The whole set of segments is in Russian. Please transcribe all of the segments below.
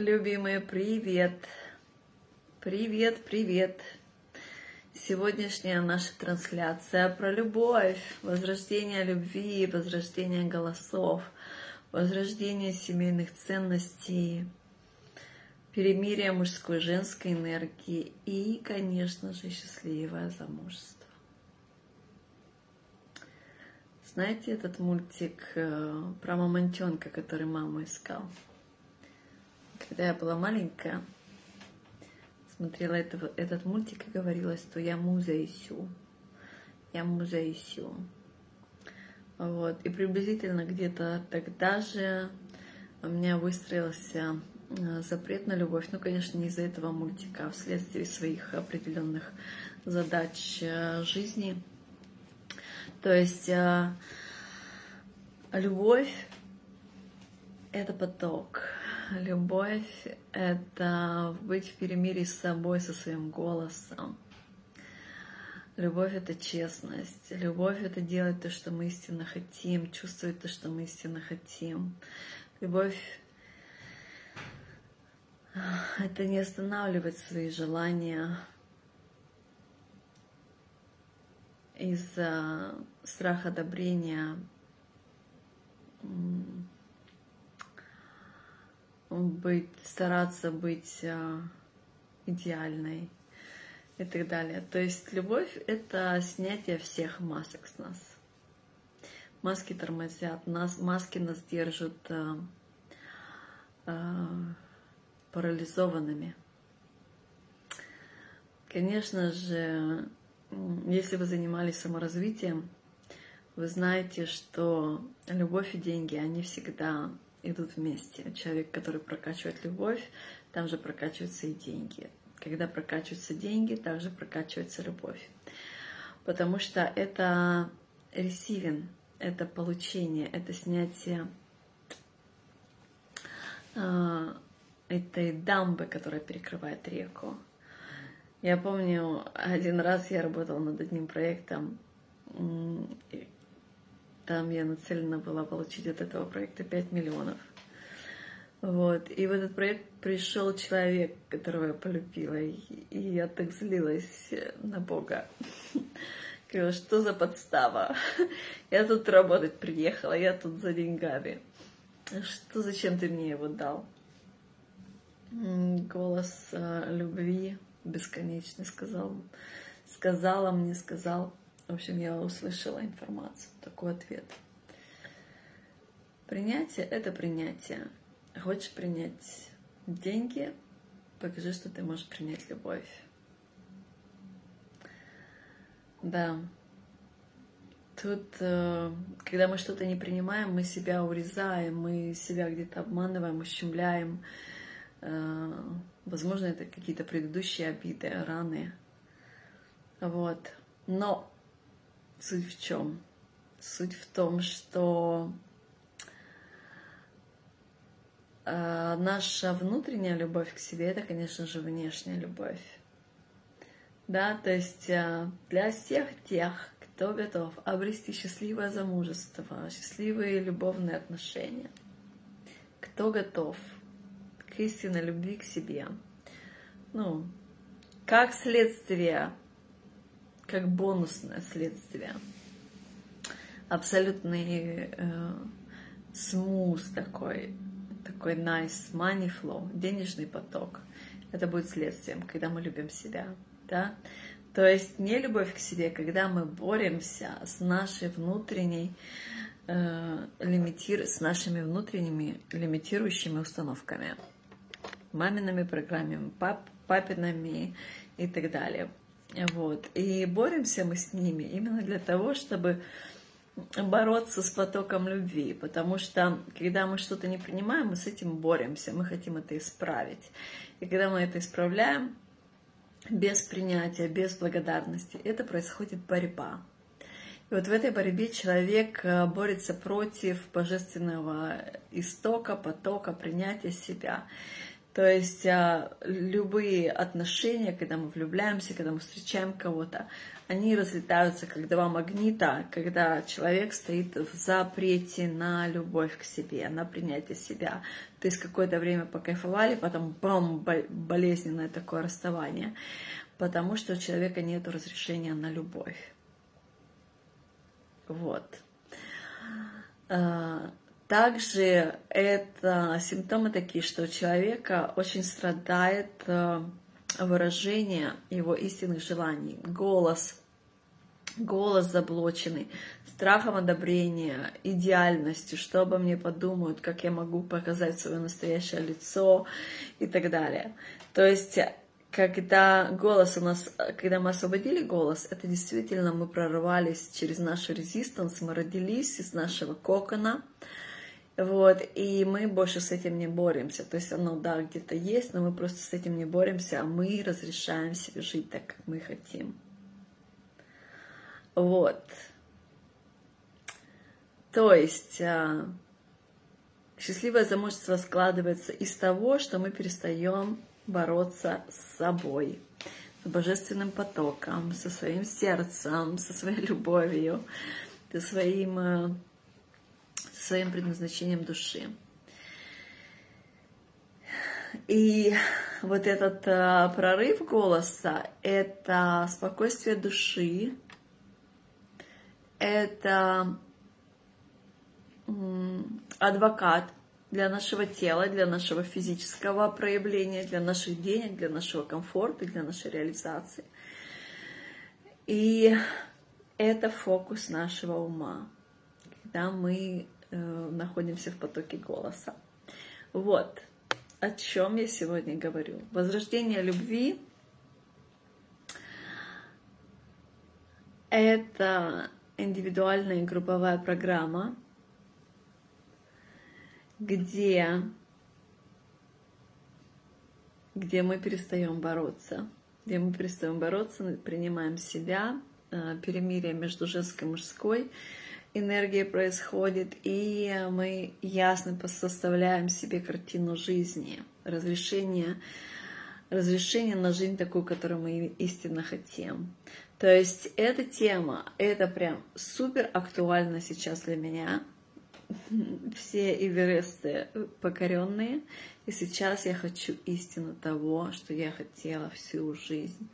Любимые, привет! Привет, привет! Сегодняшняя наша трансляция про любовь, возрождение любви, возрождение голосов, возрождение семейных ценностей, перемирие мужской и женской энергии и, конечно же, счастливое замужество. Знаете этот мультик э, про мамонтенка, который маму искал? Когда я была маленькая, смотрела этого, этот мультик и говорила, что я муза ищу. Я муза ищу. Вот. И приблизительно где-то тогда же у меня выстроился э, запрет на любовь. Ну, конечно, не из-за этого мультика, а вследствие своих определенных задач э, жизни. То есть э, любовь — это поток. Любовь — это быть в перемирии с собой, со своим голосом. Любовь — это честность. Любовь — это делать то, что мы истинно хотим, чувствовать то, что мы истинно хотим. Любовь — это не останавливать свои желания из-за страха одобрения, быть, стараться быть а, идеальной и так далее. То есть любовь — это снятие всех масок с нас. Маски тормозят нас, маски нас держат а, а, парализованными. Конечно же, если вы занимались саморазвитием, вы знаете, что любовь и деньги, они всегда идут вместе. Человек, который прокачивает любовь, там же прокачиваются и деньги. Когда прокачиваются деньги, также прокачивается любовь. Потому что это ресивен, это получение, это снятие э, этой дамбы, которая перекрывает реку. Я помню, один раз я работала над одним проектом, там я нацелена была получить от этого проекта 5 миллионов. Вот. И в этот проект пришел человек, которого я полюбила, и я так злилась на Бога. Говорила, что за подстава? Я тут работать приехала, я тут за деньгами. Что, зачем ты мне его дал? Голос э, любви бесконечный сказал, сказала мне, сказал, в общем, я услышала информацию, такой ответ. Принятие — это принятие. Хочешь принять деньги, покажи, что ты можешь принять любовь. Да. Тут, э, когда мы что-то не принимаем, мы себя урезаем, мы себя где-то обманываем, ущемляем. Э, возможно, это какие-то предыдущие обиды, раны. Вот. Но Суть в чем? Суть в том, что э, наша внутренняя любовь к себе это, конечно же, внешняя любовь. Да, то есть э, для всех тех, кто готов обрести счастливое замужество, счастливые любовные отношения, кто готов к истинной любви к себе, ну, как следствие как бонусное следствие. Абсолютный э, смуз такой, такой nice money flow, денежный поток. Это будет следствием, когда мы любим себя. Да? То есть не любовь к себе, когда мы боремся с нашей внутренней э, лимитир, с нашими внутренними лимитирующими установками, мамиными программами, пап, папиными и так далее. Вот. И боремся мы с ними именно для того, чтобы бороться с потоком любви, потому что когда мы что-то не принимаем, мы с этим боремся, мы хотим это исправить. И когда мы это исправляем, без принятия, без благодарности, это происходит борьба. И вот в этой борьбе человек э, борется против божественного истока, потока, принятия себя. То есть а, любые отношения, когда мы влюбляемся, когда мы встречаем кого-то, они разлетаются как два магнита, когда человек стоит в запрете на любовь к себе, на принятие себя. То есть какое-то время покайфовали, потом бам, болезненное такое расставание, потому что у человека нет разрешения на любовь. Вот. Также это симптомы такие, что у человека очень страдает э, выражение его истинных желаний, голос, голос заблоченный, страхом одобрения, идеальностью, что обо мне подумают, как я могу показать свое настоящее лицо и так далее. То есть когда голос у нас, когда мы освободили голос, это действительно мы прорвались через нашу резистанс, мы родились из нашего кокона, вот, и мы больше с этим не боремся. То есть оно, да, где-то есть, но мы просто с этим не боремся, а мы разрешаем себе жить так, как мы хотим. Вот. То есть а, счастливое замужество складывается из того, что мы перестаем бороться с собой, с божественным потоком, со своим сердцем, со своей любовью, со своим а, своим предназначением души. И вот этот э, прорыв голоса — это спокойствие души, это адвокат для нашего тела, для нашего физического проявления, для наших денег, для нашего комфорта, для нашей реализации. И это фокус нашего ума, когда мы находимся в потоке голоса. Вот о чем я сегодня говорю. Возрождение любви — это индивидуальная и групповая программа, где, где мы перестаем бороться, где мы перестаем бороться, принимаем себя, э, перемирие между женской и мужской — энергия происходит, и мы ясно составляем себе картину жизни, разрешение, разрешение на жизнь такую, которую мы истинно хотим. То есть эта тема, это прям супер актуально сейчас для меня. Все Эвересты покоренные. И сейчас я хочу истину того, что я хотела всю жизнь.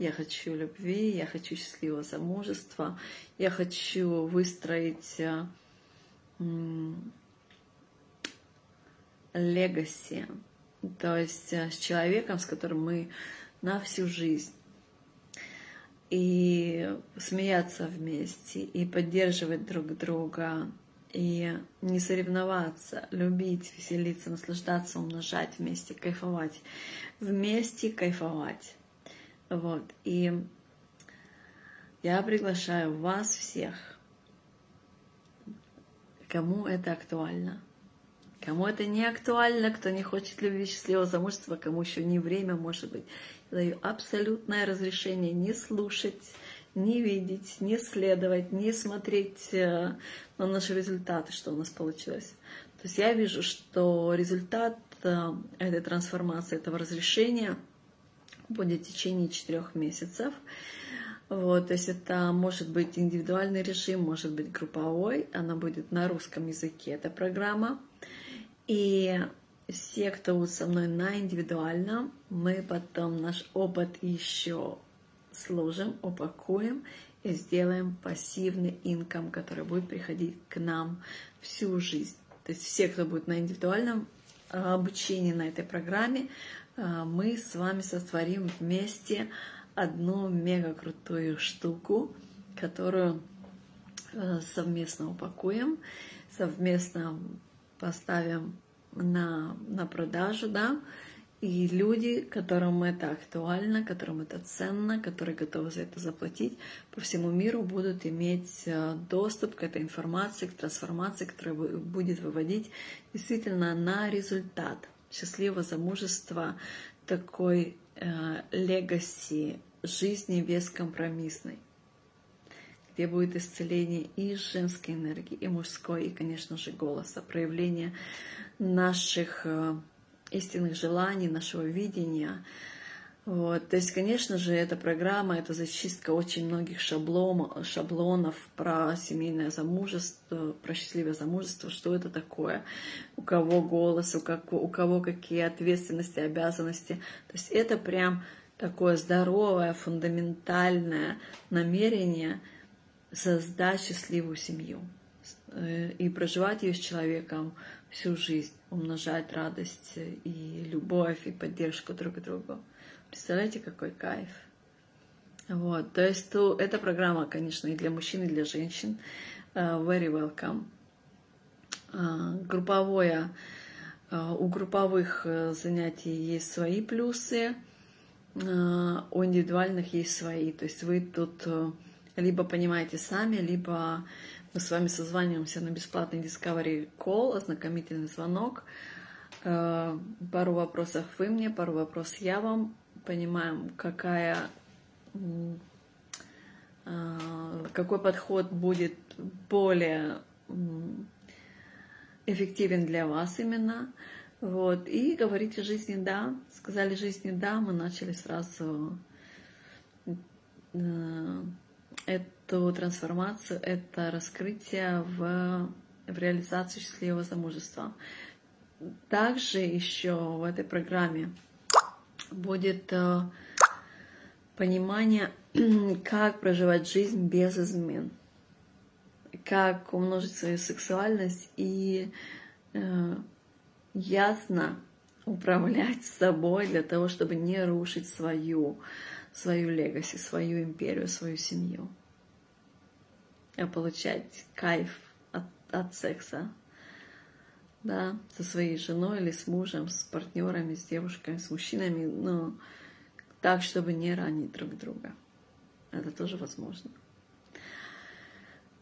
Я хочу любви, я хочу счастливого замужества, я хочу выстроить легаси, то есть э, с человеком, с которым мы на всю жизнь. И смеяться вместе, и поддерживать друг друга, и не соревноваться, любить, веселиться, наслаждаться, умножать вместе, кайфовать. Вместе кайфовать. Вот. И я приглашаю вас всех, кому это актуально. Кому это не актуально, кто не хочет любви счастливого замужества, кому еще не время, может быть. Я даю абсолютное разрешение не слушать, не видеть, не следовать, не смотреть э, на наши результаты, что у нас получилось. То есть я вижу, что результат э, этой трансформации, этого разрешения – будет в течение четырех месяцев. Вот, то есть это может быть индивидуальный режим, может быть групповой, она будет на русском языке, эта программа. И все, кто со мной на индивидуальном, мы потом наш опыт еще сложим, упакуем и сделаем пассивный инком, который будет приходить к нам всю жизнь. То есть все, кто будет на индивидуальном обучении на этой программе, мы с вами сотворим вместе одну мега крутую штуку, которую э, совместно упакуем, совместно поставим на, на продажу, да, и люди, которым это актуально, которым это ценно, которые готовы за это заплатить, по всему миру будут иметь э, доступ к этой информации, к трансформации, которая будет выводить действительно на результат – счастливого замужества, такой э, легаси жизни бескомпромиссной, где будет исцеление и женской энергии, и мужской, и, конечно же, голоса, проявление наших э, истинных желаний, нашего видения. Вот. То есть, конечно же, эта программа, это зачистка очень многих шаблон, шаблонов про семейное замужество, про счастливое замужество, что это такое, у кого голос, у, как, у кого какие ответственности, обязанности. То есть это прям такое здоровое, фундаментальное намерение создать счастливую семью э, и проживать ее с человеком всю жизнь, умножать радость и любовь и поддержку друг к другу. Представляете, какой кайф? Вот, то есть то, эта программа, конечно, и для мужчин, и для женщин. Uh, very welcome. Uh, групповое, uh, у групповых занятий есть свои плюсы, у индивидуальных есть свои. То есть вы тут либо понимаете сами, либо мы с вами созваниваемся на бесплатный Discovery Call, ознакомительный звонок. Пару вопросов вы мне, пару вопросов я вам понимаем, какая, а, какой подход будет более эффективен для вас именно. Вот. И говорите жизни «да». Сказали жизни «да», мы начали сразу э, эту трансформацию, это раскрытие в, в реализацию счастливого замужества. Также еще в этой программе будет э, понимание, как проживать жизнь без измен, как умножить свою сексуальность и э, ясно управлять собой для того, чтобы не рушить свою, свою легаси, свою империю, свою семью, а получать кайф от, от секса да, со своей женой или с мужем, с партнерами, с девушками, с мужчинами, но так, чтобы не ранить друг друга. Это тоже возможно.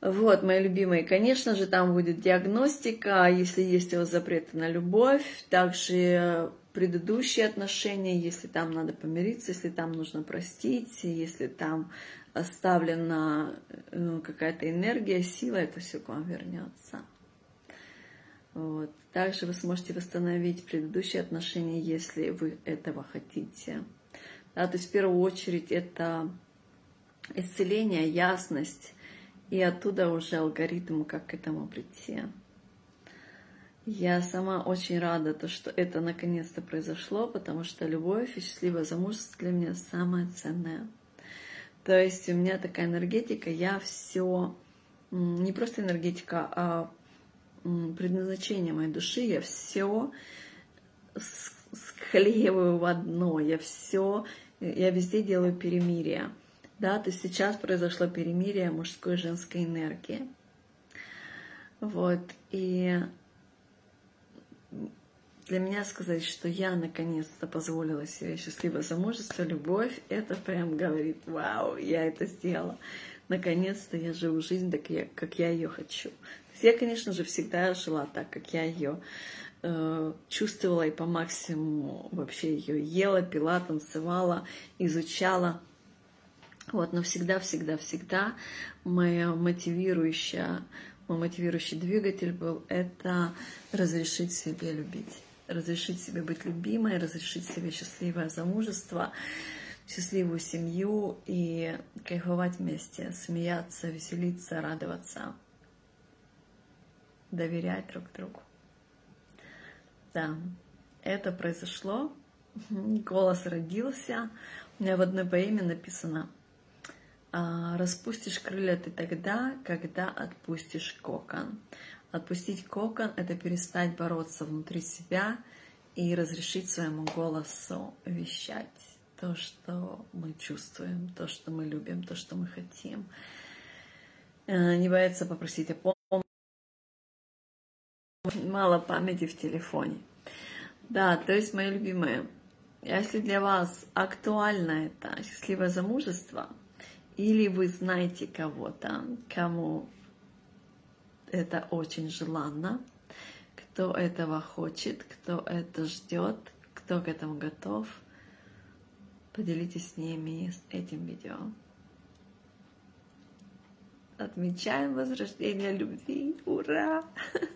Вот, мои любимые, конечно же, там будет диагностика, если есть у запреты на любовь, также предыдущие отношения, если там надо помириться, если там нужно простить, если там оставлена э, какая-то энергия, сила, это все к вам вернется. Вот. Также вы сможете восстановить предыдущие отношения, если вы этого хотите. Да, то есть в первую очередь это исцеление, ясность, и оттуда уже алгоритм, как к этому прийти. Я сама очень рада, то, что это наконец-то произошло, потому что любовь и счастливое замужество для меня самое ценное. То есть у меня такая энергетика, я все, не просто энергетика, а предназначение моей души, я все склеиваю в одно, я все, я везде делаю перемирие. Да, то есть сейчас произошло перемирие мужской и женской энергии. Вот, и для меня сказать, что я наконец-то позволила себе счастливое замужество, любовь, это прям говорит, вау, я это сделала. Наконец-то я живу жизнь так, я, как я ее хочу. Я, конечно же, всегда жила так, как я ее э, чувствовала и по максимуму вообще ее ела, пила, танцевала, изучала. Вот, но всегда, всегда, всегда моя мотивирующая, мой мотивирующий двигатель был это разрешить себе любить, разрешить себе быть любимой, разрешить себе счастливое замужество, счастливую семью и кайфовать вместе, смеяться, веселиться, радоваться доверять друг другу. Да, это произошло, голос родился. У меня в одной поэме написано «А, «Распустишь крылья ты тогда, когда отпустишь кокон». Отпустить кокон — это перестать бороться внутри себя и разрешить своему голосу вещать то, что мы чувствуем, то, что мы любим, то, что мы хотим. Э, не бояться попросить о помощи мало памяти в телефоне. Да, то есть, мои любимые, если для вас актуально это счастливое замужество, или вы знаете кого-то, кому это очень желанно, кто этого хочет, кто это ждет, кто к этому готов, поделитесь с ними с этим видео. Отмечаем возрождение любви. Ура!